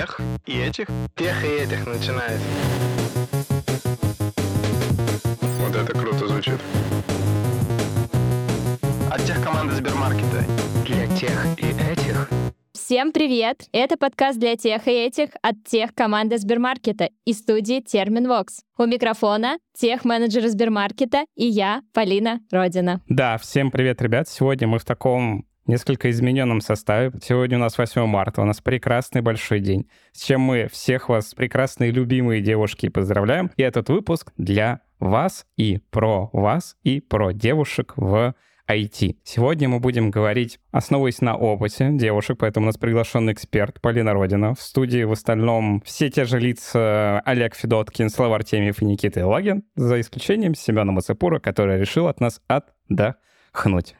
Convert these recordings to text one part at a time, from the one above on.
тех и этих? Тех и этих начинается. Вот это круто звучит. От тех команды Сбермаркета. Для тех и этих. Всем привет! Это подкаст для тех и этих от тех команды Сбермаркета и студии Терминвокс. У микрофона тех менеджер Сбермаркета и я, Полина Родина. Да, всем привет, ребят. Сегодня мы в таком несколько измененном составе. Сегодня у нас 8 марта, у нас прекрасный большой день, с чем мы всех вас, прекрасные любимые девушки, поздравляем. И этот выпуск для вас и про вас, и про девушек в IT. Сегодня мы будем говорить, основываясь на опыте девушек, поэтому у нас приглашенный эксперт Полина Родина. В студии в остальном все те же лица Олег Федоткин, Слава Артемьев и Никита Лагин, за исключением Семена Мацепура, который решил от нас отдохнуть.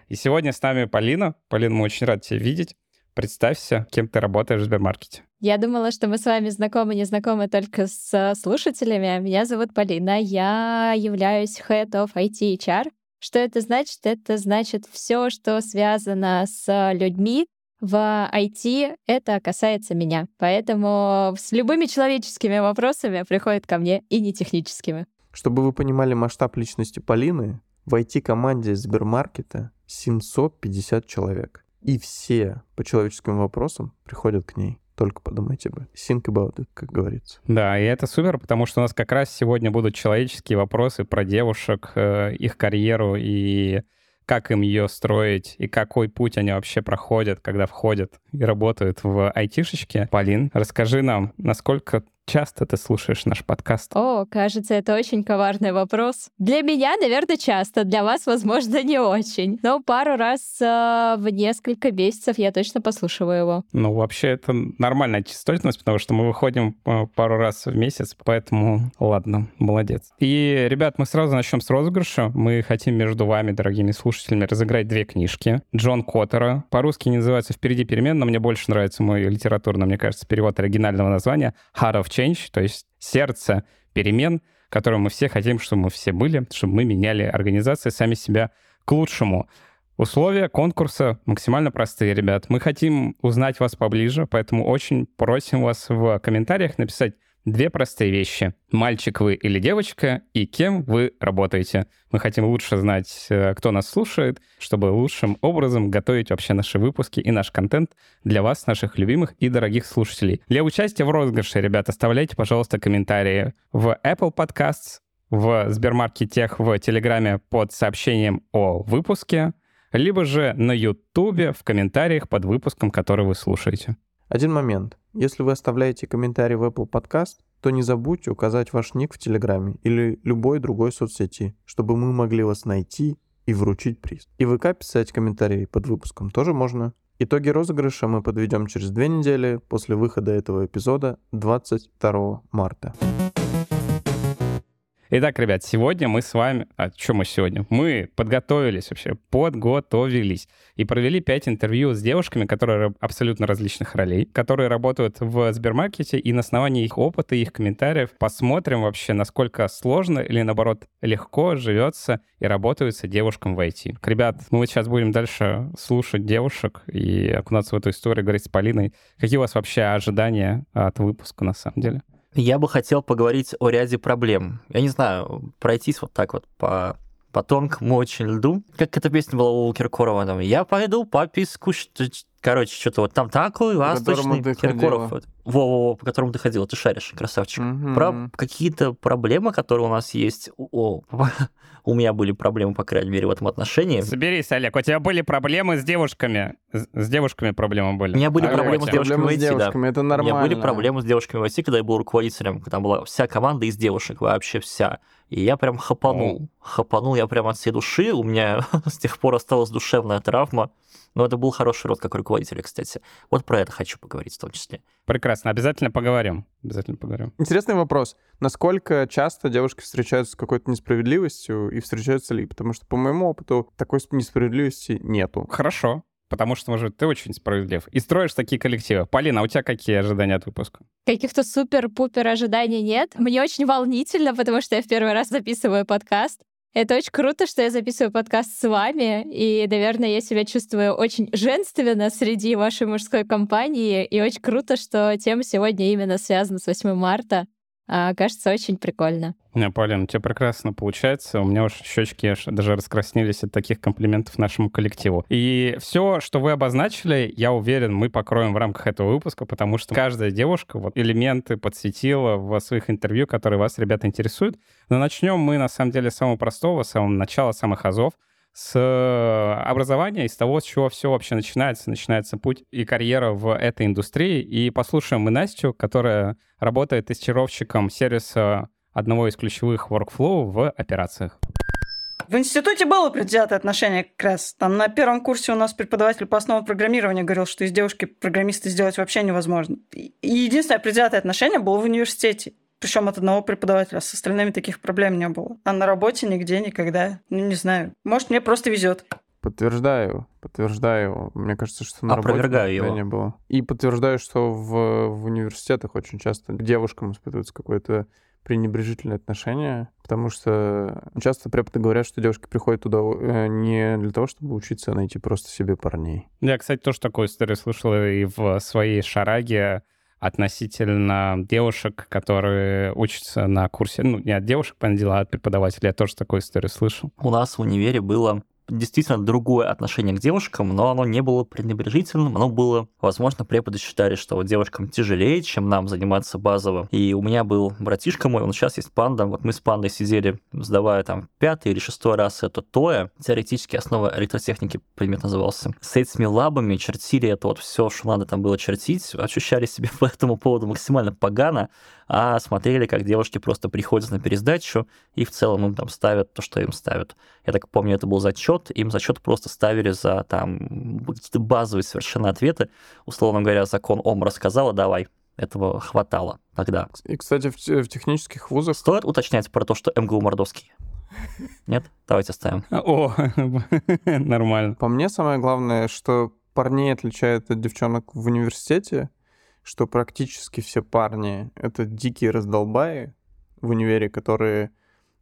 И сегодня с нами Полина. Полина, мы очень рады тебя видеть. Представься, кем ты работаешь в Сбермаркете. Я думала, что мы с вами знакомы, не знакомы только с слушателями. Меня зовут Полина, я являюсь Head of IT HR что это значит? Это значит все, что связано с людьми в IT, это касается меня. Поэтому с любыми человеческими вопросами приходит ко мне и не техническими. Чтобы вы понимали масштаб личности Полины, в IT-команде Сбермаркета 750 человек. И все по человеческим вопросам приходят к ней только подумайте этом. Think about it, как говорится. Да, и это супер, потому что у нас как раз сегодня будут человеческие вопросы про девушек, э, их карьеру и как им ее строить, и какой путь они вообще проходят, когда входят и работают в айтишечке. Полин, расскажи нам, насколько часто ты слушаешь наш подкаст? О, кажется, это очень коварный вопрос. Для меня, наверное, часто, для вас, возможно, не очень. Но пару раз э, в несколько месяцев я точно послушиваю его. Ну, вообще, это нормальная частотность, потому что мы выходим э, пару раз в месяц, поэтому ладно, молодец. И, ребят, мы сразу начнем с розыгрыша. Мы хотим между вами, дорогими слушателями, разыграть две книжки. Джон Коттера. По-русски не называется «Впереди перемен», но мне больше нравится мой литературный, мне кажется, перевод оригинального названия «Heart of change, то есть сердце перемен, которым мы все хотим, чтобы мы все были, чтобы мы меняли организации сами себя к лучшему. Условия конкурса максимально простые, ребят. Мы хотим узнать вас поближе, поэтому очень просим вас в комментариях написать Две простые вещи. Мальчик вы или девочка, и кем вы работаете. Мы хотим лучше знать, э, кто нас слушает, чтобы лучшим образом готовить вообще наши выпуски и наш контент для вас, наших любимых и дорогих слушателей. Для участия в розыгрыше, ребят, оставляйте, пожалуйста, комментарии в Apple Podcasts, в Сбермаркетех, в Телеграме под сообщением о выпуске, либо же на Ютубе в комментариях под выпуском, который вы слушаете. Один момент. Если вы оставляете комментарий в Apple Podcast, то не забудьте указать ваш ник в Телеграме или любой другой соцсети, чтобы мы могли вас найти и вручить приз. И в ВК писать комментарии под выпуском тоже можно. Итоги розыгрыша мы подведем через две недели после выхода этого эпизода 22 марта. Итак, ребят, сегодня мы с вами... А что мы сегодня? Мы подготовились вообще, подготовились и провели пять интервью с девушками, которые абсолютно различных ролей, которые работают в Сбермаркете, и на основании их опыта, их комментариев посмотрим вообще, насколько сложно или, наоборот, легко живется и работается девушкам в IT. Ребят, мы сейчас будем дальше слушать девушек и окунаться в эту историю, говорить с Полиной. Какие у вас вообще ожидания от выпуска на самом деле? Я бы хотел поговорить о ряде проблем. Я не знаю, пройтись вот так вот по по тонкому очень льду. Как эта песня была у Киркорова, там, я пойду по песку, короче, что-то вот там такой восточный Киркоров. Вот. Во-во-во, по которому ты ходил, ты шаришь, красавчик. Угу. Про какие-то проблемы, которые у нас есть. О, у меня были проблемы, по крайней мере, в этом отношении. Соберись, Олег, у тебя были проблемы с девушками. С, с девушками проблемы были. У меня были а проблемы с девушками в IT, девушками, да. Это нормально. У меня были проблемы с девушками в IT, когда я был руководителем, когда была вся команда из девушек, вообще вся. И я прям хапанул. О. Хапанул я прям от всей души. У меня с тех пор осталась душевная травма. Но это был хороший род как руководителя, кстати. Вот про это хочу поговорить в том числе. Прекрасно. Обязательно поговорим. Обязательно поговорим. Интересный вопрос. Насколько часто девушки встречаются с какой-то несправедливостью и встречаются ли? Потому что, по моему опыту, такой несправедливости нету. Хорошо потому что, может, ты очень справедлив. И строишь такие коллективы. Полина, а у тебя какие ожидания от выпуска? Каких-то супер-пупер ожиданий нет. Мне очень волнительно, потому что я в первый раз записываю подкаст. Это очень круто, что я записываю подкаст с вами, и, наверное, я себя чувствую очень женственно среди вашей мужской компании, и очень круто, что тема сегодня именно связана с 8 марта. А, кажется, очень прикольно. Не, Полин, у тебя прекрасно получается. У меня уж щечки аж даже раскраснелись от таких комплиментов нашему коллективу. И все, что вы обозначили, я уверен, мы покроем в рамках этого выпуска, потому что каждая девушка вот элементы подсветила в своих интервью, которые вас, ребята, интересуют. Но начнем мы, на самом деле, с самого простого, с самого начала, самых азов с э, образования, из того, с чего все вообще начинается. Начинается путь и карьера в этой индустрии. И послушаем мы Настю, которая работает тестировщиком сервиса одного из ключевых workflow в операциях. В институте было предвзятое отношение как раз. Там на первом курсе у нас преподаватель по основам программирования говорил, что из девушки программиста сделать вообще невозможно. И единственное предвзятое отношение было в университете причем от одного преподавателя. С остальными таких проблем не было. А на работе нигде, никогда. Ну, не знаю. Может, мне просто везет. Подтверждаю, подтверждаю. Мне кажется, что на Опровергаю работе его. не было. И подтверждаю, что в, в университетах очень часто к девушкам испытывается какое-то пренебрежительное отношение, потому что часто преподы говорят, что девушки приходят туда э, не для того, чтобы учиться, а найти просто себе парней. Я, кстати, тоже такую историю слышал и в своей шараге относительно девушек, которые учатся на курсе, ну, не от девушек, понятное дело, а от преподавателей. Я тоже такую историю слышал. У нас в универе было действительно другое отношение к девушкам, но оно не было пренебрежительным, оно было, возможно, преподы считали, что вот девушкам тяжелее, чем нам заниматься базово. И у меня был братишка мой, он сейчас есть панда, вот мы с пандой сидели, сдавая там пятый или шестой раз это ТОЭ, теоретически основа электротехники предмет назывался. С этими лабами чертили это вот все, что надо там было чертить, ощущали себя по этому поводу максимально погано, а смотрели, как девушки просто приходят на пересдачу и в целом им там ставят то, что им ставят. Я так помню, это был зачет, им зачет просто ставили за там какие-то базовые совершенно ответы. Условно говоря, закон Ом рассказала, давай, этого хватало тогда. И, кстати, в, в технических вузах Стоит уточнять про то, что МГУ Мордовский? Нет? Давайте оставим. О, нормально. По мне самое главное, что парней отличает от девчонок в университете, что практически все парни — это дикие раздолбаи в универе, которые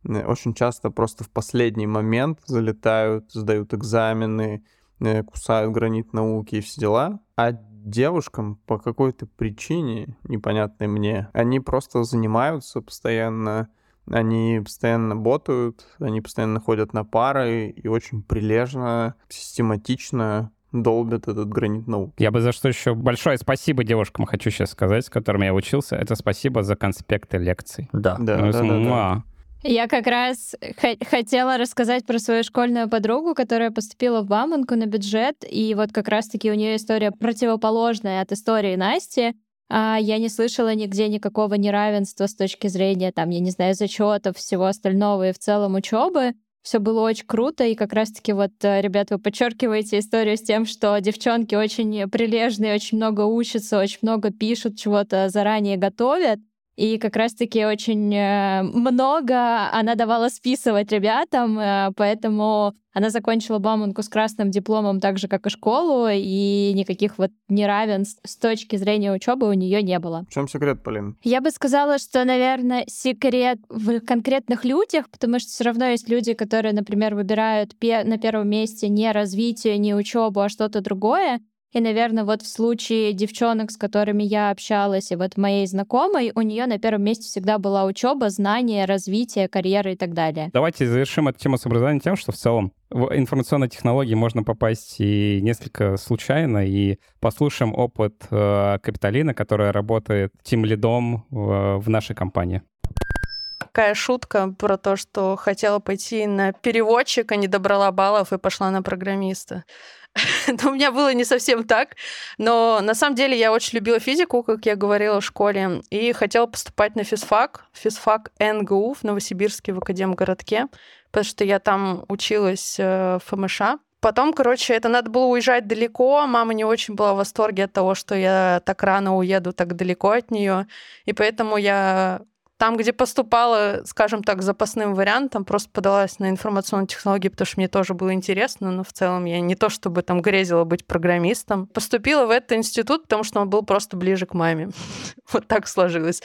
очень часто просто в последний момент залетают, сдают экзамены, э, кусают гранит науки и все дела. А девушкам по какой-то причине, непонятной мне, они просто занимаются постоянно, они постоянно ботают, они постоянно ходят на пары и очень прилежно, систематично долбят этот гранит науки. Я бы за что еще большое спасибо девушкам хочу сейчас сказать, с которыми я учился. Это спасибо за конспекты лекций. Да. Да, Ну, да, да, да. Я как раз хо- хотела рассказать про свою школьную подругу, которая поступила в Бауманку на бюджет, и вот как раз-таки у нее история противоположная от истории Насти. А я не слышала нигде никакого неравенства с точки зрения, там, я не знаю, зачетов, всего остального и в целом учебы. Все было очень круто, и как раз-таки вот, э, ребят, вы подчеркиваете историю с тем, что девчонки очень прилежные, очень много учатся, очень много пишут, чего-то заранее готовят. И как раз-таки очень э, много она давала списывать ребятам, э, поэтому она закончила Бауманку с красным дипломом так же, как и школу, и никаких вот неравенств с точки зрения учебы у нее не было. В чем секрет, Полин? Я бы сказала, что, наверное, секрет в конкретных людях, потому что все равно есть люди, которые, например, выбирают на первом месте не развитие, не учебу, а что-то другое. И, наверное, вот в случае девчонок, с которыми я общалась, и вот моей знакомой, у нее на первом месте всегда была учеба, знания, развитие, карьера и так далее. Давайте завершим эту тему с образованием тем, что в целом в информационные технологии можно попасть и несколько случайно, и послушаем опыт э, Капиталины, которая работает тим лидом в, в нашей компании. Такая шутка про то, что хотела пойти на переводчик, а не добрала баллов и пошла на программиста. Но у меня было не совсем так. Но на самом деле я очень любила физику, как я говорила в школе, и хотела поступать на физфак. Физфак НГУ в Новосибирске в Академгородке, потому что я там училась э, в ФМШ. Потом, короче, это надо было уезжать далеко. Мама не очень была в восторге от того, что я так рано уеду так далеко от нее. И поэтому я Там, где поступала, скажем так, запасным вариантом, просто подалась на информационные технологии, потому что мне тоже было интересно, но в целом я не то чтобы там грезила быть программистом. Поступила в этот институт, потому что он был просто ближе к маме. Вот так сложилось.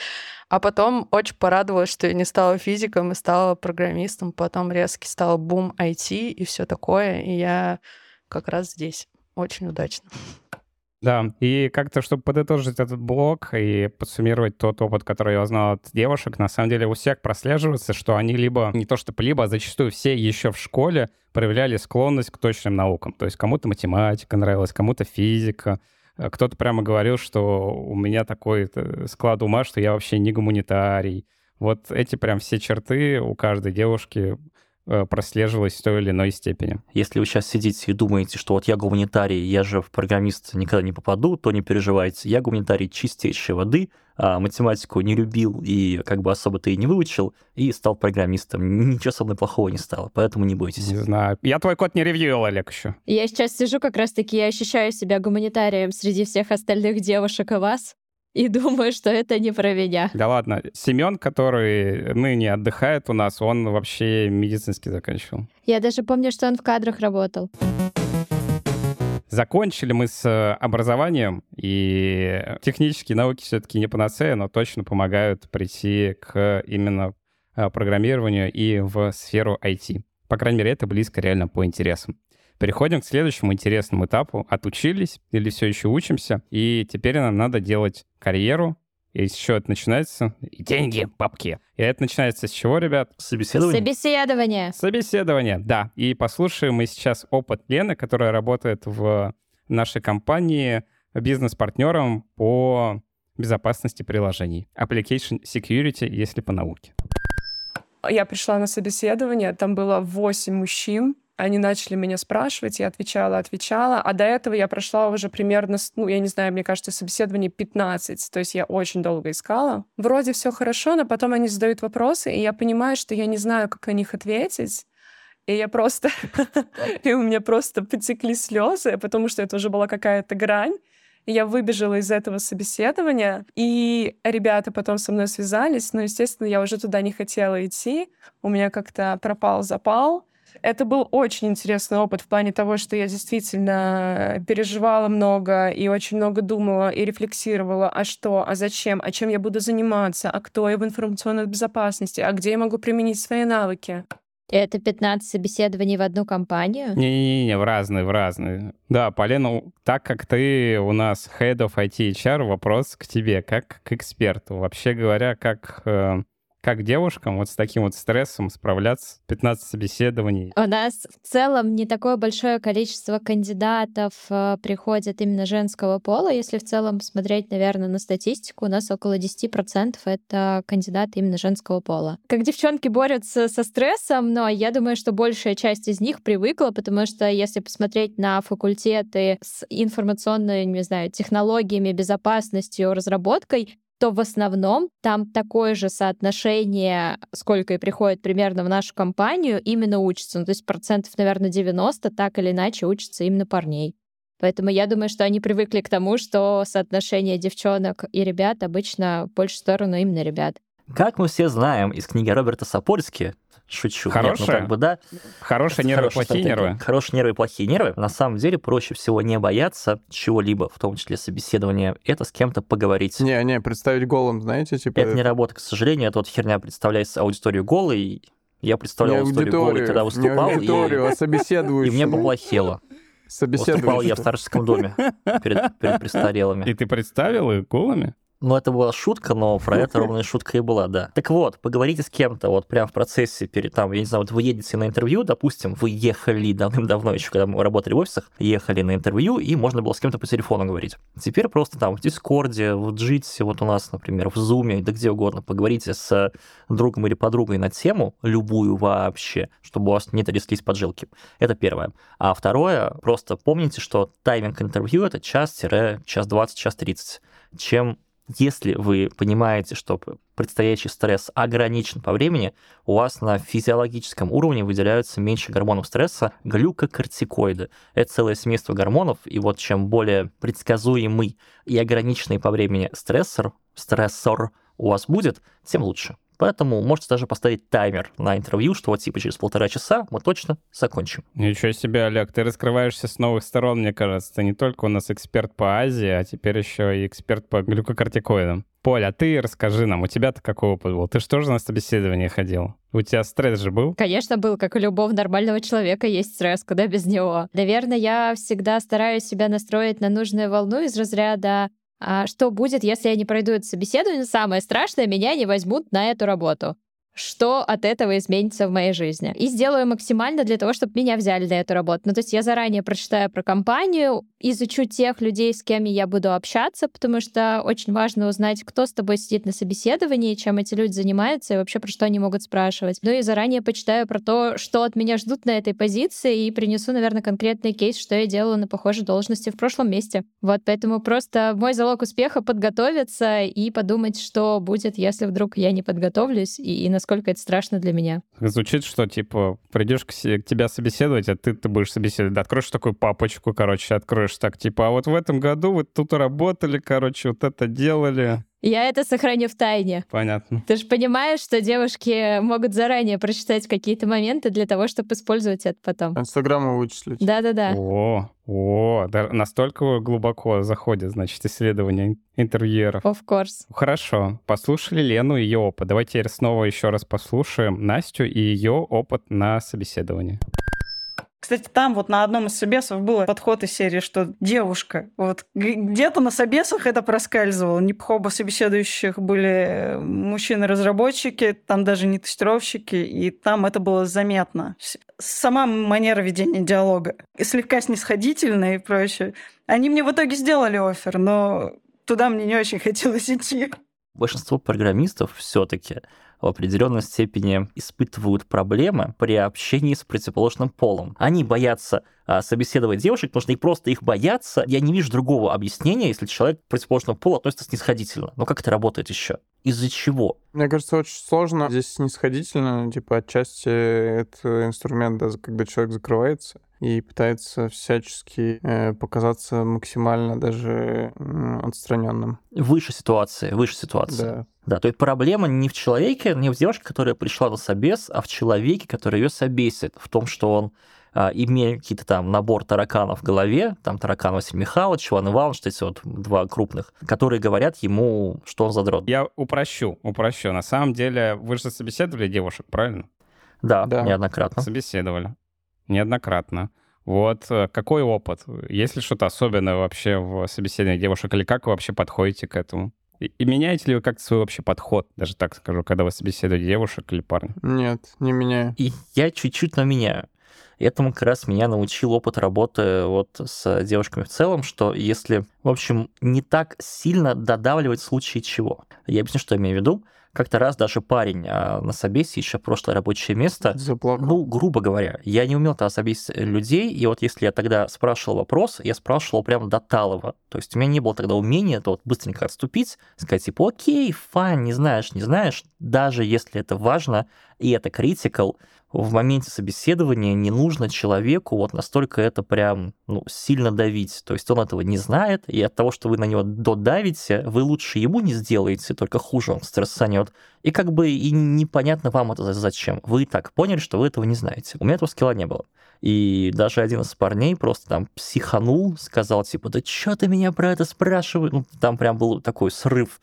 А потом очень порадовалась, что я не стала физиком и стала программистом. Потом резко стал бум IT и все такое. И я как раз здесь. Очень удачно. Да, и как-то, чтобы подытожить этот блок и подсуммировать тот опыт, который я узнал от девушек, на самом деле у всех прослеживается, что они либо, не то чтобы либо, а зачастую все еще в школе проявляли склонность к точным наукам. То есть кому-то математика нравилась, кому-то физика, э, кто-то прямо говорил, что у меня такой э, склад ума, что я вообще не гуманитарий. Вот эти прям все черты у каждой девушки прослеживалось в той или иной степени. Если вы сейчас сидите и думаете, что вот я гуманитарий, я же в программист никогда не попаду, то не переживайте. Я гуманитарий чистейшей воды, а математику не любил и как бы особо-то и не выучил, и стал программистом. Ничего со мной плохого не стало, поэтому не бойтесь. Не знаю. Я твой код не ревьюил, Олег, еще. Я сейчас сижу как раз-таки, я ощущаю себя гуманитарием среди всех остальных девушек и вас и думаю, что это не про меня. Да ладно. Семен, который ныне отдыхает у нас, он вообще медицинский заканчивал. Я даже помню, что он в кадрах работал. Закончили мы с э, образованием, и технические науки все-таки не панацея, но точно помогают прийти к именно э, программированию и в сферу IT. По крайней мере, это близко реально по интересам. Переходим к следующему интересному этапу. Отучились или все еще учимся, и теперь нам надо делать карьеру, и еще это начинается... И деньги, бабки. И это начинается с чего, ребят? Собеседование? Собеседование. Собеседование, да. И послушаем мы сейчас опыт Лены, которая работает в нашей компании бизнес-партнером по безопасности приложений. Application Security, если по науке. Я пришла на собеседование, там было 8 мужчин, они начали меня спрашивать, я отвечала, отвечала. А до этого я прошла уже примерно, ну, я не знаю, мне кажется, собеседование 15. То есть я очень долго искала. Вроде все хорошо, но потом они задают вопросы, и я понимаю, что я не знаю, как на них ответить. И я просто... и у меня просто потекли слезы, потому что это уже была какая-то грань. Я выбежала из этого собеседования, и ребята потом со мной связались, но, естественно, я уже туда не хотела идти. У меня как-то пропал запал. Это был очень интересный опыт в плане того, что я действительно переживала много и очень много думала и рефлексировала, а что, а зачем, а чем я буду заниматься, а кто я в информационной безопасности, а где я могу применить свои навыки. Это 15 собеседований в одну компанию? Не-не-не, в разные, в разные. Да, Полина, так как ты у нас Head of IT HR, вопрос к тебе, как к эксперту. Вообще говоря, как э, как девушкам вот с таким вот стрессом справляться? 15 собеседований. У нас в целом не такое большое количество кандидатов э, приходят именно женского пола. Если в целом смотреть, наверное, на статистику, у нас около 10% это кандидаты именно женского пола. Как девчонки борются со стрессом, но я думаю, что большая часть из них привыкла, потому что если посмотреть на факультеты с информационными, не знаю, технологиями, безопасностью, разработкой, то в основном там такое же соотношение, сколько и приходит примерно в нашу компанию, именно учатся. Ну, то есть процентов, наверное, 90 так или иначе учатся именно парней. Поэтому я думаю, что они привыкли к тому, что соотношение девчонок и ребят обычно больше в сторону именно ребят. Как мы все знаем из книги Роберта Сапольски, шучу. Хорошие? Нет, ну, как бы, да. Хорошие нервы, Хорошие плохие стратегии. нервы. Хорошие нервы и плохие нервы. На самом деле проще всего не бояться чего-либо, в том числе собеседования. Это с кем-то поговорить. Не-не, представить голым, знаете, типа... Это не работа, к сожалению. Это вот херня представляет аудиторию голой. Я представлял не аудиторию голой, когда выступал, не аудиторию, и, а и собеседующему. мне поплохело. Выступал я в старческом доме перед, перед престарелыми. И ты представил их голыми? Ну, это была шутка, но про это ровно шутка и была, да. Так вот, поговорите с кем-то вот прямо в процессе, перед там, я не знаю, вот вы едете на интервью, допустим, вы ехали давным-давно еще, когда мы работали в офисах, ехали на интервью, и можно было с кем-то по телефону говорить. Теперь просто там в Дискорде, в Джитсе, вот у нас, например, в Зуме, да где угодно, поговорите с другом или подругой на тему, любую вообще, чтобы у вас не тряслись поджилки. Это первое. А второе, просто помните, что тайминг интервью — это час-час 20, час 30. Чем если вы понимаете, что предстоящий стресс ограничен по времени, у вас на физиологическом уровне выделяются меньше гормонов стресса, глюкокортикоиды. Это целое семейство гормонов, и вот чем более предсказуемый и ограниченный по времени стрессор, стрессор у вас будет, тем лучше. Поэтому можете даже поставить таймер на интервью, что вот типа через полтора часа мы точно закончим. Ничего себе, Олег, ты раскрываешься с новых сторон, мне кажется. Ты не только у нас эксперт по Азии, а теперь еще и эксперт по глюкокортикоидам. Поль, а ты расскажи нам, у тебя-то какой опыт был? Ты что же на собеседование ходил? У тебя стресс же был? Конечно, был, как у любого нормального человека есть стресс, куда без него. Наверное, я всегда стараюсь себя настроить на нужную волну из разряда что будет, если я не пройду это собеседование? Самое страшное, меня не возьмут на эту работу что от этого изменится в моей жизни. И сделаю максимально для того, чтобы меня взяли на эту работу. Ну, то есть я заранее прочитаю про компанию, изучу тех людей, с кем я буду общаться, потому что очень важно узнать, кто с тобой сидит на собеседовании, чем эти люди занимаются и вообще про что они могут спрашивать. Ну и заранее почитаю про то, что от меня ждут на этой позиции и принесу, наверное, конкретный кейс, что я делала на похожей должности в прошлом месте. Вот поэтому просто мой залог успеха подготовиться и подумать, что будет, если вдруг я не подготовлюсь и, и на насколько это страшно для меня. Звучит, что, типа, придешь к, к тебя собеседовать, а ты, ты будешь собеседовать. Откроешь такую папочку, короче, откроешь так, типа, а вот в этом году вы тут работали, короче, вот это делали. Я это сохраню в тайне. Понятно. Ты же понимаешь, что девушки могут заранее прочитать какие-то моменты для того, чтобы использовать это потом. Инстаграму вычислить. Да-да-да. О, о, да, настолько глубоко заходит, значит, исследование интервьюеров. Of course. Хорошо. Послушали Лену и ее опыт. Давайте снова еще раз послушаем Настю и ее опыт на собеседовании. Кстати, там вот на одном из собесов был подход из серии, что девушка, вот где-то на собесах это проскальзывало. Не оба собеседующих были мужчины-разработчики, там даже не тестировщики, и там это было заметно. Сама манера ведения диалога слегка снисходительная и прочее. Они мне в итоге сделали офер, но туда мне не очень хотелось идти. Большинство программистов все-таки в определенной степени испытывают проблемы при общении с противоположным полом. Они боятся собеседовать девушек, потому что они просто их боятся. Я не вижу другого объяснения, если человек противоположного пола относится снисходительно. Но как это работает еще? Из-за чего? Мне кажется, очень сложно здесь снисходительно. Типа, отчасти это инструмент, да, когда человек закрывается и пытается всячески э, показаться максимально даже э, отстраненным. Выше ситуации, выше ситуации. Да. Да, то есть проблема не в человеке, не в девушке, которая пришла на собес, а в человеке, который ее собесит, в том, что он а, имея какие-то там набор тараканов в голове, там таракан Василий Михайлович, Иван Иванович, эти вот два крупных, которые говорят ему, что он задрот. Я упрощу, упрощу. На самом деле, вы же собеседовали девушек, правильно? Да, да. неоднократно. Собеседовали. Неоднократно. Вот э, какой опыт? Есть ли что-то особенное вообще в собеседовании девушек, или как вы вообще подходите к этому? И, и меняете ли вы как-то свой общий подход, даже так скажу, когда вы собеседуете девушек или парня? Нет, не меняю. И я чуть-чуть, но меняю. Этому как раз меня научил опыт работы вот с девушками в целом, что если, в общем, не так сильно додавливать в случае чего. Я объясню, что я имею в виду. Как-то раз даже парень а, на собесе, еще прошлое рабочее место, Заплакал. ну, грубо говоря, я не умел тогда собесить людей, и вот если я тогда спрашивал вопрос, я спрашивал прямо до талого. То есть у меня не было тогда умения то вот быстренько отступить, сказать типа, окей, файн, не знаешь, не знаешь, даже если это важно, и это критикал, в моменте собеседования не нужно человеку вот настолько это прям ну, сильно давить. То есть он этого не знает, и от того, что вы на него додавите, вы лучше ему не сделаете, только хуже он стрессанет. И как бы и непонятно вам это зачем. Вы так поняли, что вы этого не знаете. У меня этого скилла не было. И даже один из парней просто там психанул, сказал типа, да что ты меня про это спрашиваешь? Ну, там прям был такой срыв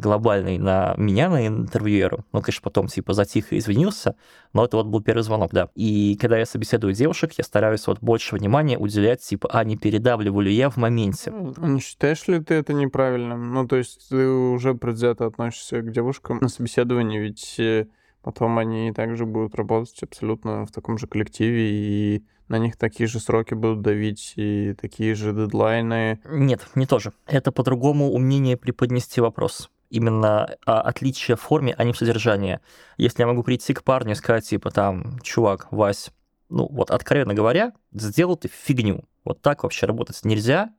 глобальный на меня, на интервьюеру. Ну, конечно, потом типа затих и извинился, но это вот был первый звонок, да. И когда я собеседую девушек, я стараюсь вот больше внимания уделять, типа, а не передавливаю ли я в моменте. Ну, не считаешь ли ты это неправильным? Ну, то есть ты уже предвзято относишься к девушкам на собеседовании, ведь э, потом они также будут работать абсолютно в таком же коллективе, и на них такие же сроки будут давить и такие же дедлайны. Нет, не тоже. Это по-другому умение преподнести вопрос. Именно отличие в форме, а не в содержании. Если я могу прийти к парню и сказать, типа, там, чувак, Вась, ну, вот, откровенно говоря, сделал ты фигню. Вот так вообще работать нельзя,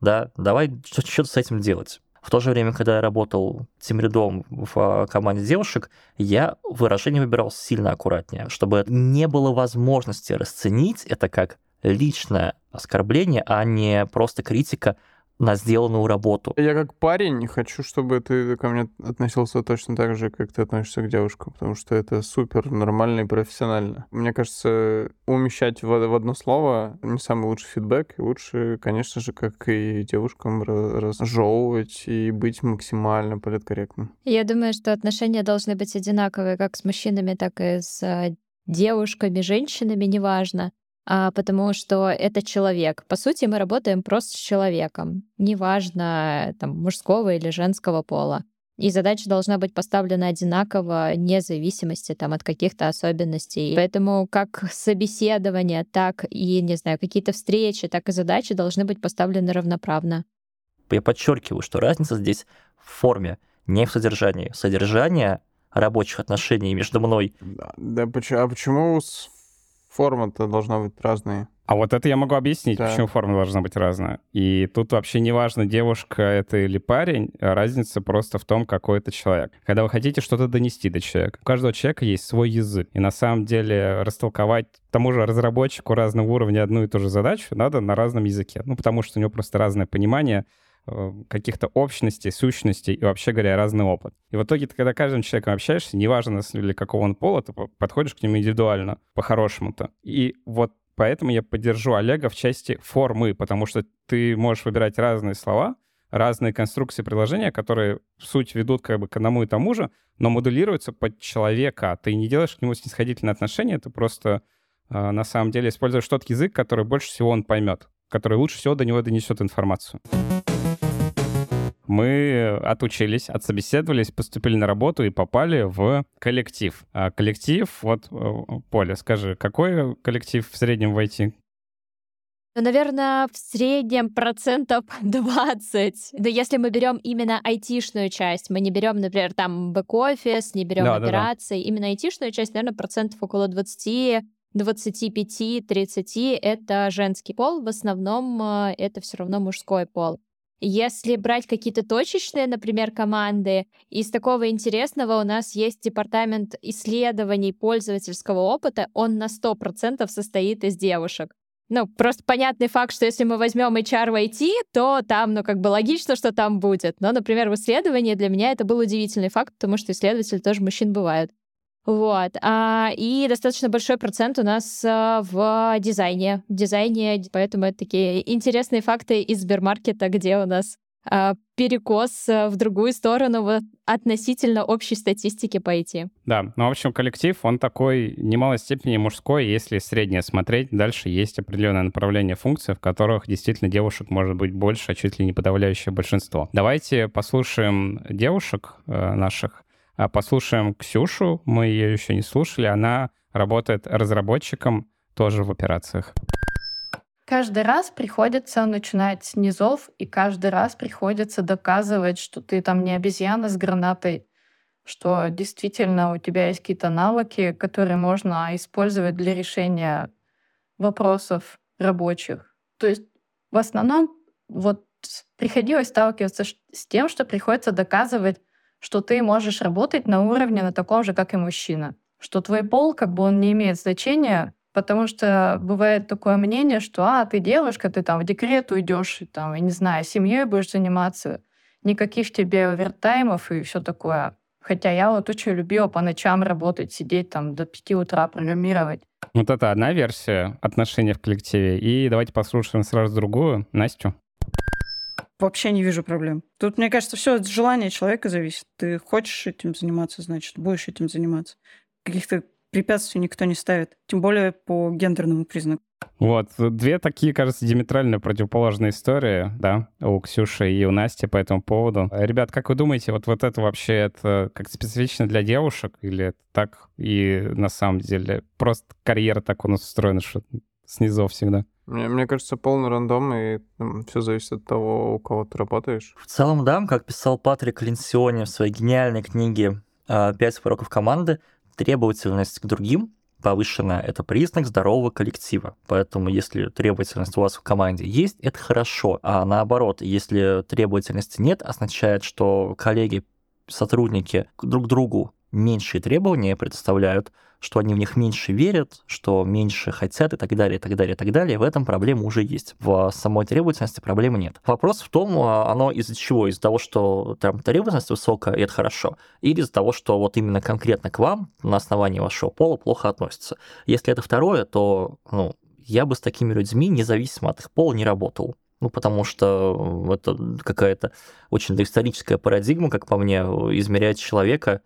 да, давай что-то с этим делать. В то же время, когда я работал тимрядом в а, команде девушек, я выражение выбирал сильно аккуратнее, чтобы не было возможности расценить это как личное оскорбление, а не просто критика на сделанную работу. Я как парень хочу, чтобы ты ко мне относился точно так же, как ты относишься к девушкам, потому что это супер нормально и профессионально. Мне кажется, умещать в, в одно слово не самый лучший фидбэк. И лучше, конечно же, как и девушкам разжевывать и быть максимально политкорректным. Я думаю, что отношения должны быть одинаковые как с мужчинами, так и с э, девушками, женщинами, неважно а, потому что это человек. По сути, мы работаем просто с человеком, неважно там, мужского или женского пола. И задача должна быть поставлена одинаково, вне зависимости там, от каких-то особенностей. Поэтому как собеседование, так и, не знаю, какие-то встречи, так и задачи должны быть поставлены равноправно. Я подчеркиваю, что разница здесь в форме, не в содержании. Содержание рабочих отношений между мной. Да, да а почему форма-то должна быть разная. А вот это я могу объяснить, да. почему форма должна быть разная. И тут вообще не важно, девушка это или парень, разница просто в том, какой это человек. Когда вы хотите что-то донести до человека, у каждого человека есть свой язык. И на самом деле растолковать тому же разработчику разного уровня одну и ту же задачу надо на разном языке. Ну, потому что у него просто разное понимание каких-то общностей, сущностей и, вообще говоря, разный опыт. И в итоге, ты, когда каждым человеком общаешься, неважно, для какого он пола, ты подходишь к нему индивидуально, по-хорошему-то. И вот поэтому я поддержу Олега в части формы, потому что ты можешь выбирать разные слова, разные конструкции предложения, которые в суть ведут как бы к одному и тому же, но модулируются под человека. Ты не делаешь к нему снисходительное отношение, ты просто э, на самом деле используешь тот язык, который больше всего он поймет, который лучше всего до него донесет информацию мы отучились, отсобеседовались, поступили на работу и попали в коллектив. А коллектив, вот, э, Поля, скажи, какой коллектив в среднем в IT? Ну, наверное, в среднем процентов 20. Да если мы берем именно айтишную часть, мы не берем, например, там бэк-офис, не берем да, операции, да, да. именно айтишную часть, наверное, процентов около 20 25-30 это женский пол, в основном э, это все равно мужской пол. Если брать какие-то точечные, например, команды, из такого интересного у нас есть департамент исследований пользовательского опыта, он на 100% состоит из девушек. Ну, просто понятный факт, что если мы возьмем HR в IT, то там, ну, как бы логично, что там будет. Но, например, в исследовании для меня это был удивительный факт, потому что исследователи тоже мужчин бывают. Вот. А, и достаточно большой процент у нас а, в дизайне. В дизайне, поэтому это такие интересные факты из Сбермаркета, где у нас а, перекос а, в другую сторону в относительно общей статистики пойти. Да, ну, в общем, коллектив, он такой в немалой степени мужской, если среднее смотреть. Дальше есть определенное направление функций, в которых действительно девушек может быть больше, а чуть ли не подавляющее большинство. Давайте послушаем девушек э, наших, послушаем Ксюшу, мы ее еще не слушали, она работает разработчиком тоже в операциях. Каждый раз приходится начинать с низов, и каждый раз приходится доказывать, что ты там не обезьяна с гранатой, что действительно у тебя есть какие-то навыки, которые можно использовать для решения вопросов рабочих. То есть в основном вот приходилось сталкиваться с тем, что приходится доказывать что ты можешь работать на уровне на таком же, как и мужчина. Что твой пол, как бы он не имеет значения, потому что бывает такое мнение, что а, ты девушка, ты там в декрет уйдешь, и там, я не знаю, семьей будешь заниматься, никаких тебе овертаймов и все такое. Хотя я вот очень любила по ночам работать, сидеть там до 5 утра, программировать. Вот это одна версия отношений в коллективе. И давайте послушаем сразу другую, Настю. Вообще не вижу проблем. Тут, мне кажется, все от желания человека зависит. Ты хочешь этим заниматься, значит, будешь этим заниматься. Каких-то препятствий никто не ставит. Тем более по гендерному признаку. Вот, две такие, кажется, диаметрально противоположные истории, да, у Ксюши и у Насти по этому поводу. Ребят, как вы думаете, вот, вот это вообще это как специфично для девушек или это так и на самом деле просто карьера так у нас устроена, что снизу всегда? Мне, мне кажется, полный рандом, и там, все зависит от того, у кого ты работаешь. В целом, да, как писал Патрик Линсиони в своей гениальной книге а, «Пять уроков команды», требовательность к другим повышенная – это признак здорового коллектива. Поэтому если требовательность у вас в команде есть, это хорошо. А наоборот, если требовательности нет, означает, что коллеги, сотрудники друг другу меньшие требования предоставляют, что они в них меньше верят, что меньше хотят и так далее, и так далее, и так далее. В этом проблема уже есть. В самой требовательности проблемы нет. Вопрос в том, а, оно из-за чего? Из-за того, что там требовательность высокая, и это хорошо, или из-за того, что вот именно конкретно к вам на основании вашего пола плохо относятся. Если это второе, то ну, я бы с такими людьми, независимо от их пола, не работал. Ну, потому что это какая-то очень доисторическая парадигма, как по мне, измерять человека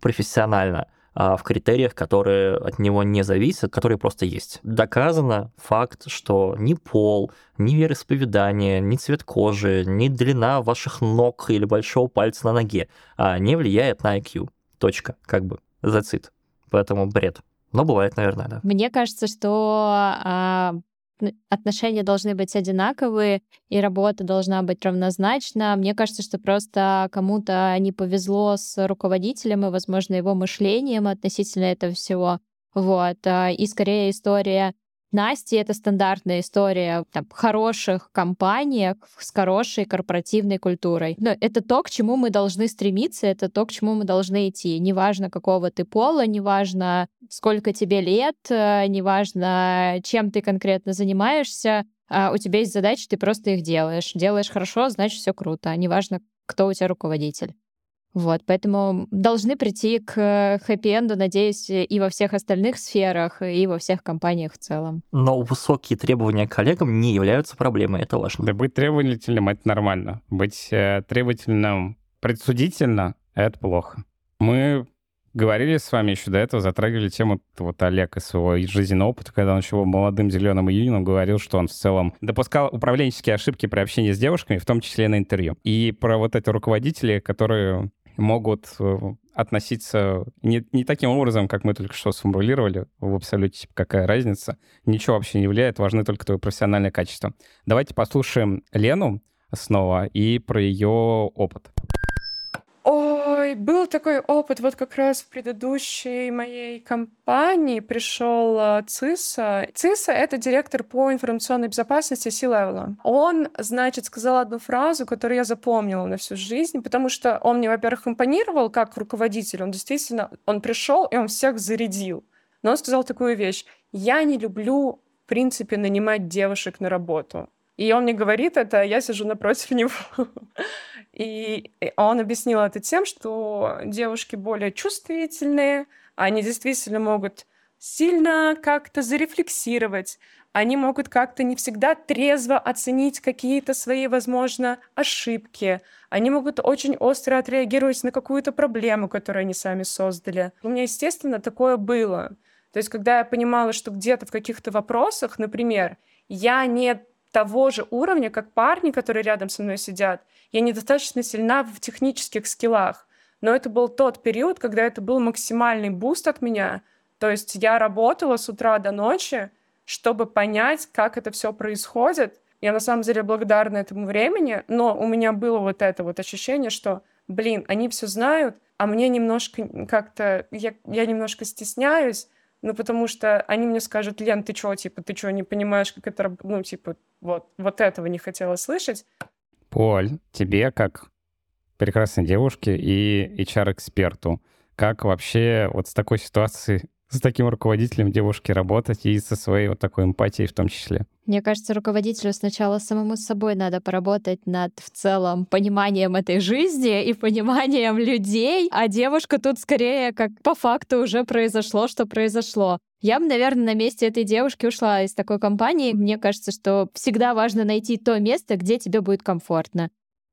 профессионально а в критериях, которые от него не зависят, которые просто есть. Доказано факт, что ни пол, ни вероисповедание, ни цвет кожи, ни длина ваших ног или большого пальца на ноге а не влияет на IQ. Точка. Как бы. Зацит. Поэтому бред. Но бывает, наверное, да. Мне кажется, что а, отношения должны быть одинаковые, и работа должна быть равнозначна. Мне кажется, что просто кому-то не повезло с руководителем и, возможно, его мышлением относительно этого всего. Вот. А, и скорее история Насти это стандартная история там, хороших компаниях с хорошей корпоративной культурой. Но это то, к чему мы должны стремиться, это то, к чему мы должны идти. Неважно, какого ты пола, неважно, сколько тебе лет, э, неважно, чем ты конкретно занимаешься, а у тебя есть задачи, ты просто их делаешь. Делаешь хорошо, значит, все круто. Неважно, кто у тебя руководитель. Вот, поэтому должны прийти к хэппи-энду, надеюсь, и во всех остальных сферах, и во всех компаниях в целом. Но высокие требования к коллегам не являются проблемой, это важно. Да быть требовательным — это нормально. Быть э, требовательным предсудительно — это плохо. Мы говорили с вами еще до этого, затрагивали тему вот Олег из своего жизненного опыта, когда он еще был молодым зеленым июнем говорил, что он в целом допускал управленческие ошибки при общении с девушками, в том числе на интервью. И про вот эти руководители, которые могут э, относиться не, не таким образом, как мы только что сформулировали, в абсолюте типа, какая разница, ничего вообще не влияет, важны только твои профессиональные качества. Давайте послушаем Лену снова и про ее опыт. Ой, был такой опыт вот как раз в предыдущей моей компании пришел э, ЦИСа. ЦИСа — это директор по информационной безопасности C-Level. Он, значит, сказал одну фразу, которую я запомнила на всю жизнь, потому что он мне, во-первых, импонировал как руководитель. Он действительно, он пришел и он всех зарядил. Но он сказал такую вещь. Я не люблю, в принципе, нанимать девушек на работу. И он мне говорит это, а я сижу напротив него. И он объяснил это тем, что девушки более чувствительные, они действительно могут сильно как-то зарефлексировать, они могут как-то не всегда трезво оценить какие-то свои, возможно, ошибки. Они могут очень остро отреагировать на какую-то проблему, которую они сами создали. У меня, естественно, такое было. То есть, когда я понимала, что где-то в каких-то вопросах, например, я не того же уровня, как парни, которые рядом со мной сидят. Я недостаточно сильна в технических скиллах. Но это был тот период, когда это был максимальный буст от меня. То есть я работала с утра до ночи, чтобы понять, как это все происходит. Я на самом деле благодарна этому времени, но у меня было вот это вот ощущение, что, блин, они все знают, а мне немножко как-то, я, я немножко стесняюсь, ну, потому что они мне скажут, Лен, ты что, типа, ты что, не понимаешь, как это, ну, типа, вот, вот этого не хотела слышать. Поль, тебе как прекрасной девушке и HR-эксперту, как вообще вот с такой ситуацией с таким руководителем девушки работать и со своей вот такой эмпатией в том числе? Мне кажется, руководителю сначала самому с собой надо поработать над в целом пониманием этой жизни и пониманием людей, а девушка тут скорее как по факту уже произошло, что произошло. Я бы, наверное, на месте этой девушки ушла из такой компании. Мне кажется, что всегда важно найти то место, где тебе будет комфортно.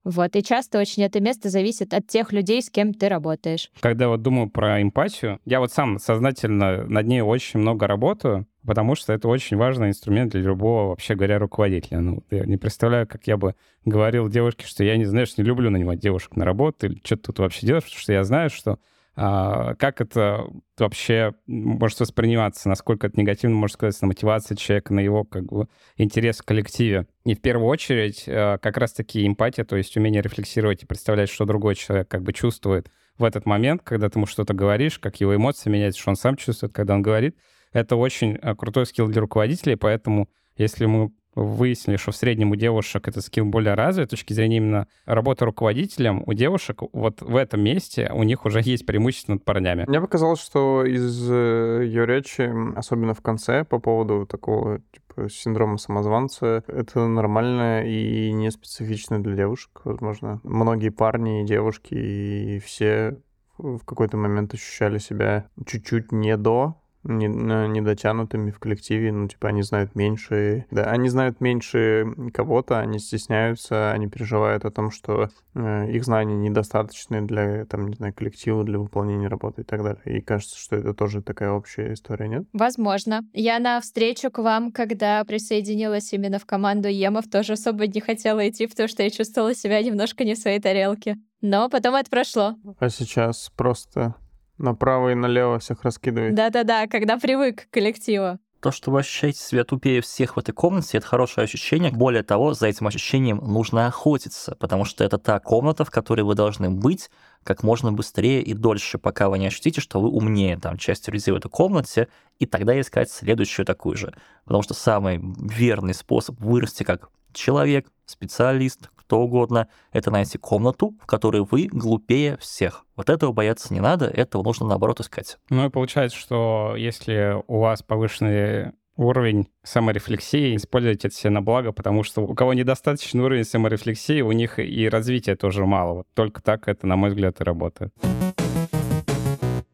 Вот, и часто очень это место зависит от тех людей, с кем ты работаешь. Когда вот думаю про эмпатию, я вот сам сознательно над ней очень много работаю, потому что это очень важный инструмент для любого, вообще говоря, руководителя. Ну, я не представляю, как я бы говорил девушке, что я не, знаешь, не люблю нанимать девушек на работу или что ты тут вообще делаешь, потому что я знаю, что как это вообще может восприниматься, насколько это негативно может сказать на мотивации человека, на его как бы интерес в коллективе. И в первую очередь а, как раз-таки эмпатия, то есть умение рефлексировать и представлять, что другой человек как бы чувствует в этот момент, когда ты ему что-то говоришь, как его эмоции меняются, что он сам чувствует, когда он говорит. Это очень а, крутой скилл для руководителей, поэтому если мы выяснили, что в среднем у девушек этот скилл более развит, с точки зрения именно работы руководителем, у девушек вот в этом месте у них уже есть преимущество над парнями. Мне показалось, что из э, ее речи, особенно в конце, по поводу такого типа, синдрома самозванца, это нормально и не специфично для девушек, возможно. Многие парни и девушки, и все в какой-то момент ощущали себя чуть-чуть не до недотянутыми в коллективе, ну, типа, они знают меньше, да, они знают меньше кого-то, они стесняются, они переживают о том, что э, их знания недостаточны для, там, не знаю, коллектива, для выполнения работы и так далее. И кажется, что это тоже такая общая история, нет? Возможно. Я на встречу к вам, когда присоединилась именно в команду Емов, тоже особо не хотела идти, потому что я чувствовала себя немножко не в своей тарелке. Но потом это прошло. А сейчас просто Направо и налево всех раскидывает. Да-да-да, когда привык к коллективу. То, что вы ощущаете себя тупее всех в этой комнате, это хорошее ощущение. Более того, за этим ощущением нужно охотиться, потому что это та комната, в которой вы должны быть как можно быстрее и дольше, пока вы не ощутите, что вы умнее там часть людей в этой комнате, и тогда искать следующую такую же. Потому что самый верный способ вырасти как человек, специалист, кто угодно, это найти комнату, в которой вы глупее всех. Вот этого бояться не надо, этого нужно наоборот искать. Ну и получается, что если у вас повышенный уровень саморефлексии, используйте это себе на благо, потому что у кого недостаточный уровень саморефлексии, у них и развития тоже мало. Вот только так это, на мой взгляд, и работает.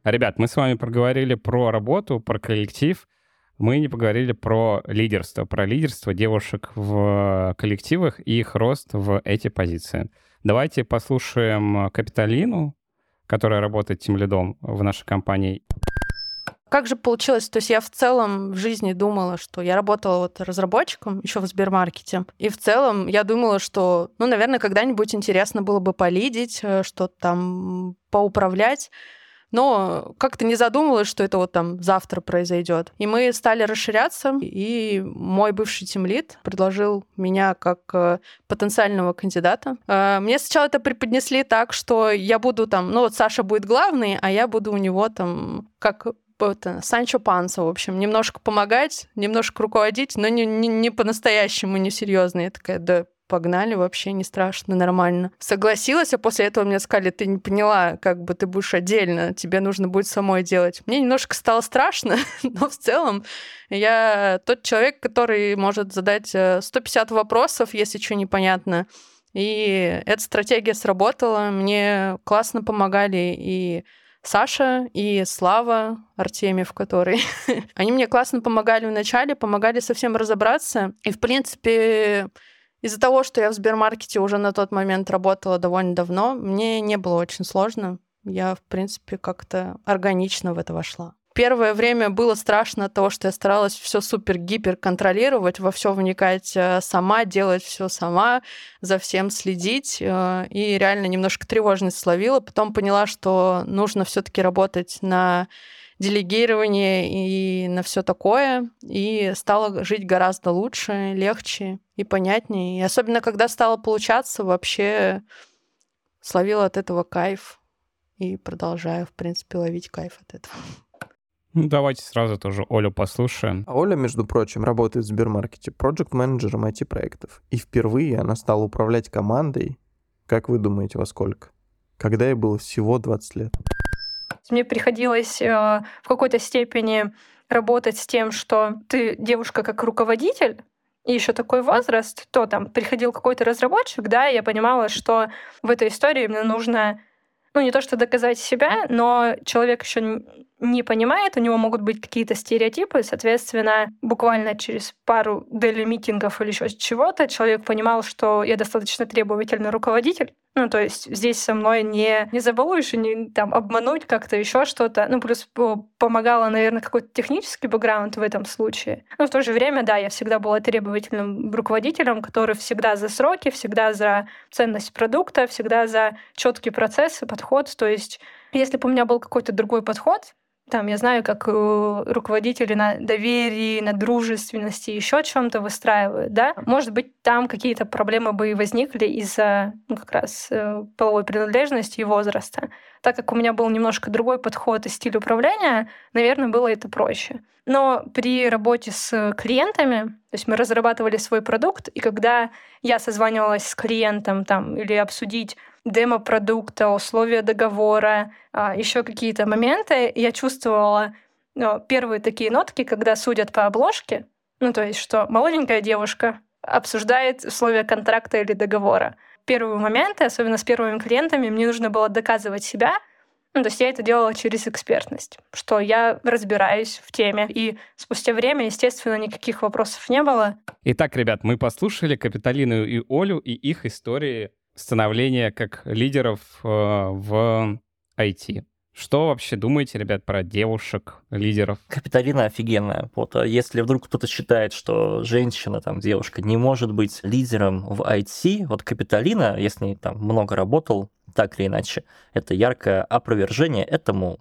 Ребят, мы с вами проговорили про работу, про коллектив мы не поговорили про лидерство, про лидерство девушек в коллективах и их рост в эти позиции. Давайте послушаем Капиталину, которая работает тем лидом в нашей компании. Как же получилось? То есть я в целом в жизни думала, что я работала вот разработчиком еще в Сбермаркете. И в целом я думала, что, ну, наверное, когда-нибудь интересно было бы полидить, э, что-то там поуправлять но как-то не задумывалась, что это вот там завтра произойдет. И мы стали расширяться, и мой бывший тимлит предложил меня как э, потенциального кандидата. Э, мне сначала это преподнесли так, что я буду там, ну вот Саша будет главный, а я буду у него там как это, Санчо Панса, в общем, немножко помогать, немножко руководить, но не, не, не по-настоящему, не серьезно. Я такая, да погнали, вообще не страшно, нормально. Согласилась, а после этого мне сказали, ты не поняла, как бы ты будешь отдельно, тебе нужно будет самой делать. Мне немножко стало страшно, но в целом я тот человек, который может задать 150 э, вопросов, если что непонятно. И эта стратегия сработала, мне классно помогали и Саша и Слава Артемьев, который... Они мне классно помогали вначале, помогали совсем разобраться. И, в принципе, из-за того, что я в Сбермаркете уже на тот момент работала довольно давно, мне не было очень сложно. Я, в принципе, как-то органично в это вошла. Первое время было страшно от того, что я старалась все супер-гипер контролировать, во все вникать э, сама, делать все сама, за всем следить. Э, и реально немножко тревожность словила. Потом поняла, что нужно все-таки работать на делегирование и на все такое, и стало жить гораздо лучше, легче и понятнее. И особенно, когда стало получаться, вообще словила от этого кайф и продолжаю, в принципе, ловить кайф от этого. Ну, давайте сразу тоже Олю послушаем. А Оля, между прочим, работает в Сбермаркете проект-менеджером IT-проектов. И впервые она стала управлять командой, как вы думаете, во сколько? Когда ей было всего 20 лет. Мне приходилось э, в какой-то степени работать с тем, что ты девушка как руководитель, и еще такой возраст, то там приходил какой-то разработчик, да, и я понимала, что в этой истории мне нужно ну, не то что доказать себя, но человек еще не понимает, у него могут быть какие-то стереотипы, соответственно, буквально через пару дели-митингов или еще чего-то человек понимал, что я достаточно требовательный руководитель, ну, то есть здесь со мной не, не забалуешь и не там, обмануть как-то еще что-то. Ну, плюс помогала, наверное, какой-то технический бэкграунд в этом случае. Но в то же время, да, я всегда была требовательным руководителем, который всегда за сроки, всегда за ценность продукта, всегда за четкие процессы, подход. То есть если бы у меня был какой-то другой подход, там, я знаю, как э, руководители на доверии, на дружественности, еще чем-то выстраивают, да. Может быть, там какие-то проблемы бы и возникли из-за ну, как раз э, половой принадлежности и возраста. так как у меня был немножко другой подход и стиль управления, наверное, было это проще. Но при работе с клиентами, то есть мы разрабатывали свой продукт, и когда я созванивалась с клиентом там, или обсудить демо продукта, условия договора, а, еще какие-то моменты, я чувствовала ну, первые такие нотки, когда судят по обложке, ну то есть что молоденькая девушка обсуждает условия контракта или договора. Первые моменты, особенно с первыми клиентами, мне нужно было доказывать себя, ну, то есть я это делала через экспертность, что я разбираюсь в теме. И спустя время, естественно, никаких вопросов не было. Итак, ребят, мы послушали Капиталину и Олю и их истории становления как лидеров э, в IT. Что вообще думаете, ребят, про девушек, лидеров? Капиталина офигенная. Вот а если вдруг кто-то считает, что женщина, там, девушка не может быть лидером в IT, вот Капиталина, ней там много работал, так или иначе, это яркое опровержение этому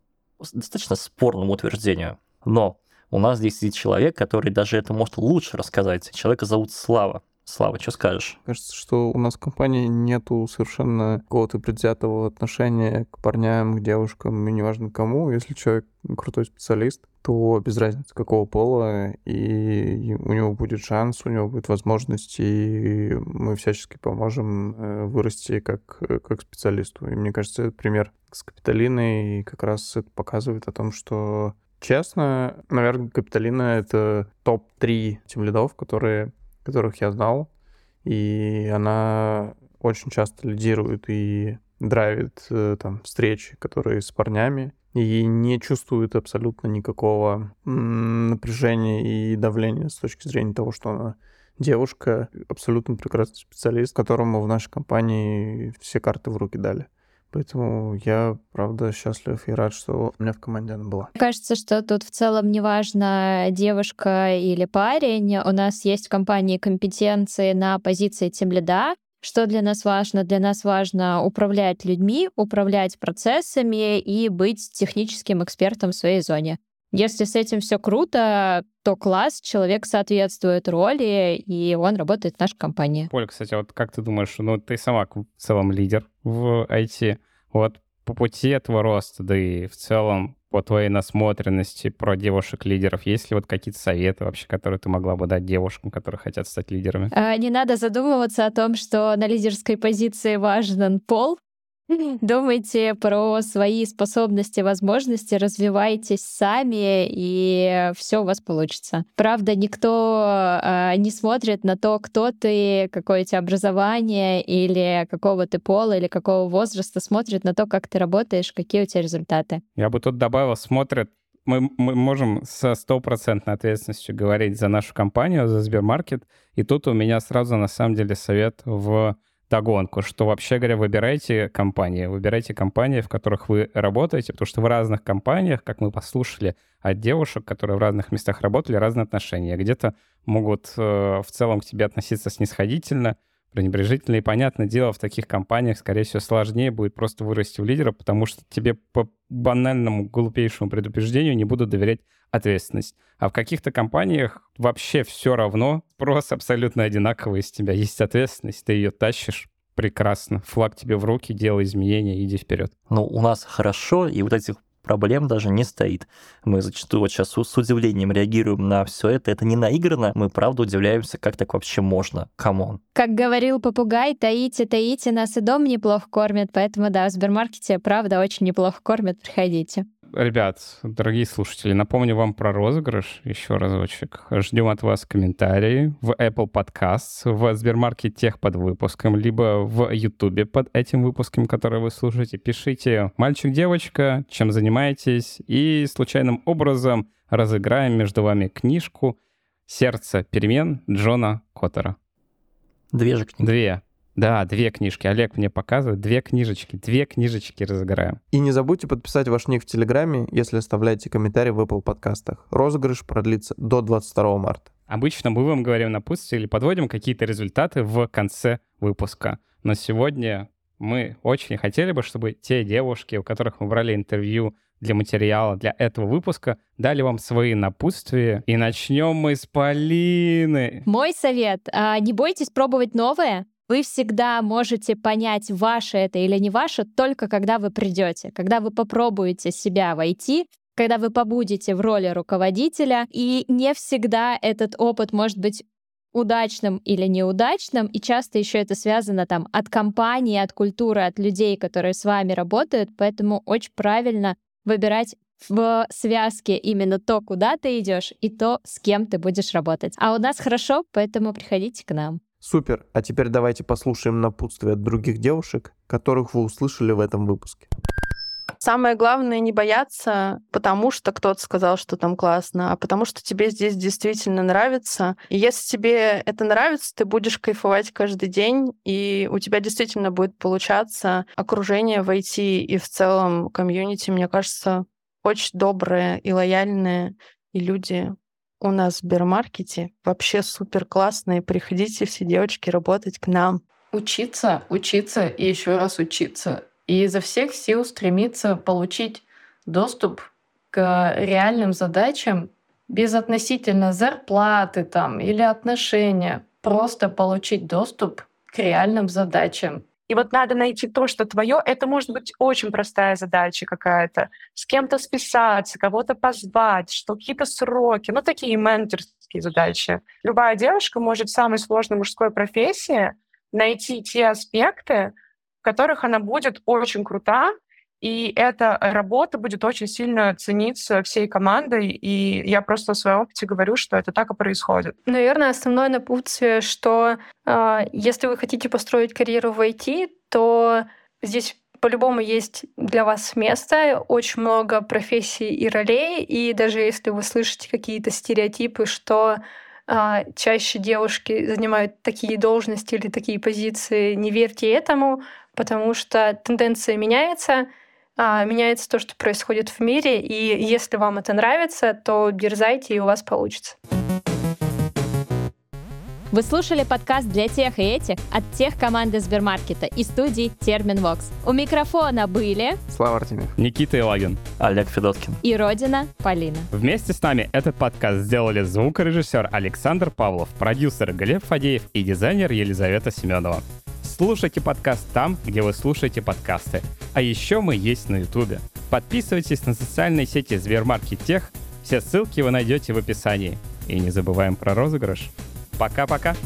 достаточно спорному утверждению. Но у нас здесь сидит человек, который даже это может лучше рассказать. Человека зовут Слава. Слава, что скажешь? Кажется, что у нас в компании нету совершенно какого-то предвзятого отношения к парням, к девушкам, и неважно кому. Если человек крутой специалист, то без разницы какого пола, и у него будет шанс, у него будет возможность, и мы всячески поможем э, вырасти как, как специалисту. И мне кажется, этот пример с Капитолиной как раз это показывает о том, что Честно, наверное, Капитолина — это топ-3 тем лидов, которые которых я знал, и она очень часто лидирует и драйвит э, там встречи, которые с парнями, и не чувствует абсолютно никакого напряжения и давления с точки зрения того, что она девушка, абсолютно прекрасный специалист, которому в нашей компании все карты в руки дали. Поэтому я, правда, счастлив и рад, что у меня в команде она была. Кажется, что тут в целом неважно, девушка или парень. У нас есть в компании компетенции на позиции тимлида. Что для нас важно? Для нас важно управлять людьми, управлять процессами и быть техническим экспертом в своей зоне. Если с этим все круто, то класс, человек соответствует роли, и он работает в нашей компании. Поль, кстати, вот как ты думаешь, ну ты сама в целом лидер в IT, вот по пути этого роста, да и в целом по твоей насмотренности про девушек-лидеров, есть ли вот какие-то советы вообще, которые ты могла бы дать девушкам, которые хотят стать лидерами? А, не надо задумываться о том, что на лидерской позиции важен пол, Думайте про свои способности, возможности, развивайтесь сами, и все у вас получится. Правда, никто э, не смотрит на то, кто ты, какое у тебя образование, или какого ты пола, или какого возраста, смотрит на то, как ты работаешь, какие у тебя результаты. Я бы тут добавил, смотрят мы, мы можем со стопроцентной ответственностью говорить за нашу компанию, за Сбермаркет. И тут у меня сразу на самом деле совет в догонку, что вообще говоря, выбирайте компании, выбирайте компании, в которых вы работаете, потому что в разных компаниях, как мы послушали от девушек, которые в разных местах работали, разные отношения. Где-то могут э, в целом к тебе относиться снисходительно, пренебрежительно. И, понятное дело, в таких компаниях, скорее всего, сложнее будет просто вырасти в лидера, потому что тебе по банальному, глупейшему предупреждению не будут доверять ответственность. А в каких-то компаниях вообще все равно, спрос абсолютно одинаковый с тебя. Есть ответственность, ты ее тащишь, прекрасно. Флаг тебе в руки, делай изменения, иди вперед. Ну, у нас хорошо, и вот этих проблем даже не стоит. Мы зачастую вот сейчас с удивлением реагируем на все это. Это не наиграно. Мы правда удивляемся, как так вообще можно. Come on. Как говорил попугай, Таити, Таити, нас и дома неплохо кормят. Поэтому, да, в Сбермаркете, правда, очень неплохо кормят. Приходите. Ребят, дорогие слушатели, напомню вам про розыгрыш еще разочек. Ждем от вас комментарии в Apple Podcasts, в Сбермаркет тех под выпуском, либо в YouTube под этим выпуском, который вы слушаете. Пишите «Мальчик-девочка», чем занимаетесь, и случайным образом разыграем между вами книжку «Сердце перемен» Джона Коттера. Две же книги. Две. Да, две книжки. Олег мне показывает. Две книжечки. Две книжечки разыграем. И не забудьте подписать ваш ник в Телеграме, если оставляете комментарий в Apple подкастах. Розыгрыш продлится до 22 марта. Обычно мы вам говорим напутствие или подводим какие-то результаты в конце выпуска. Но сегодня мы очень хотели бы, чтобы те девушки, у которых мы брали интервью для материала для этого выпуска, дали вам свои напутствия. И начнем мы с Полины. Мой совет. А, не бойтесь пробовать новое Вы всегда можете понять, ваше это или не ваше, только когда вы придете, когда вы попробуете себя войти, когда вы побудете в роли руководителя, и не всегда этот опыт может быть удачным или неудачным, и часто еще это связано там от компании, от культуры, от людей, которые с вами работают, поэтому очень правильно выбирать в связке именно то, куда ты идешь, и то, с кем ты будешь работать. А у нас хорошо, поэтому приходите к нам. Супер. А теперь давайте послушаем напутствие от других девушек, которых вы услышали в этом выпуске. Самое главное не бояться, потому что кто-то сказал, что там классно, а потому что тебе здесь действительно нравится. И если тебе это нравится, ты будешь кайфовать каждый день, и у тебя действительно будет получаться окружение войти и в целом комьюнити, мне кажется, очень добрые и лояльные, и люди у нас в Сбермаркете вообще супер классные. Приходите все девочки работать к нам. Учиться, учиться и еще раз учиться и изо всех сил стремиться получить доступ к реальным задачам без относительно зарплаты там или отношения, просто получить доступ к реальным задачам. И вот надо найти то, что твое. Это может быть очень простая задача какая-то. С кем-то списаться, кого-то позвать, что какие-то сроки. Ну, такие менторские задачи. Любая девушка может в самой сложной мужской профессии найти те аспекты, в которых она будет очень крута, и эта работа будет очень сильно цениться всей командой, и я просто в своем опыте говорю, что это так и происходит. Наверное, основное напутствие, что э, если вы хотите построить карьеру в IT, то здесь по-любому есть для вас место, очень много профессий и ролей, и даже если вы слышите какие-то стереотипы, что а, чаще девушки занимают такие должности или такие позиции, не верьте этому, потому что тенденция меняется, меняется то, что происходит в мире, и если вам это нравится, то дерзайте, и у вас получится. Вы слушали подкаст для тех и этих от тех команды Сбермаркета и студии Терминвокс. У микрофона были Слава Артемьев, Никита Илагин Олег Федоткин. и Родина Полина. Вместе с нами этот подкаст сделали звукорежиссер Александр Павлов, продюсер Глеб Фадеев и дизайнер Елизавета Семенова. Слушайте подкаст там, где вы слушаете подкасты. А еще мы есть на Ютубе. Подписывайтесь на социальные сети Сбермаркет Тех. Все ссылки вы найдете в описании. И не забываем про розыгрыш. Пока-пока.